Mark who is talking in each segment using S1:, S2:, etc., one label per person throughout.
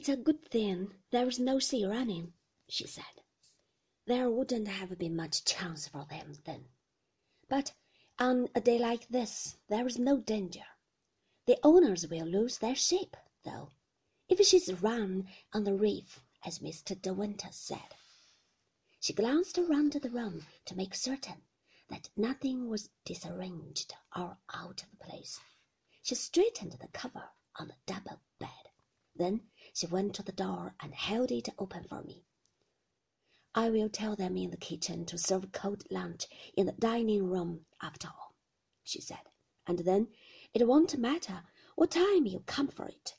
S1: It's a good thing there's no sea running, she said. There wouldn't have been much chance for them then. But on a day like this, there is no danger. The owners will lose their ship, though, if she's run on the reef, as Mr. De Winter said. She glanced around the room to make certain that nothing was disarranged or out of place. She straightened the cover on the double bed. Then she went to the door and held it open for me. I will tell them in the kitchen to serve cold lunch in the dining room after all, she said, and then it won't matter what time you come for it.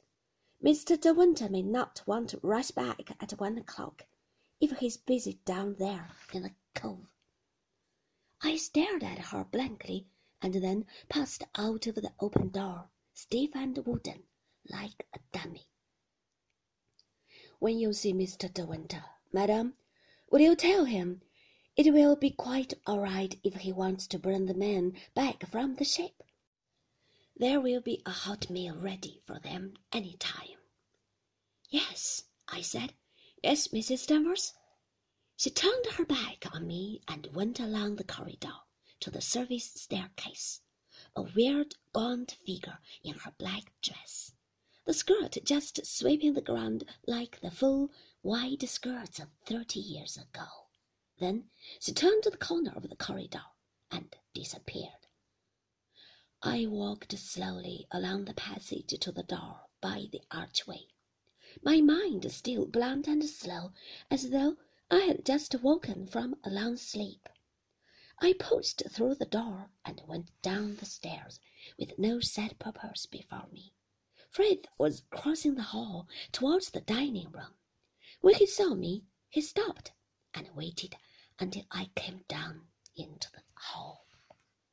S1: Mr. De Winter may not want to rush back at one o'clock if he's busy down there in the cove. I stared at her blankly and then passed out of the open door, stiff and wooden, like a dummy. When you see Mr. De Winter, madam, will you tell him it will be quite all right if he wants to bring the men back from the ship? There will be a hot meal ready for them any time. Yes, I said. Yes, Mrs. Danvers. She turned her back on me and went along the corridor to the service staircase, a weird, gaunt figure in her black dress, the skirt just sweeping the ground like the full, wide skirts of thirty years ago. Then she turned to the corner of the corridor and disappeared. I walked slowly along the passage to the door by the archway, my mind still blunt and slow, as though I had just woken from a long sleep. I pushed through the door and went down the stairs with no set purpose before me. Frith was crossing the hall towards the dining room. When he saw me, he stopped and waited until I came down into the hall.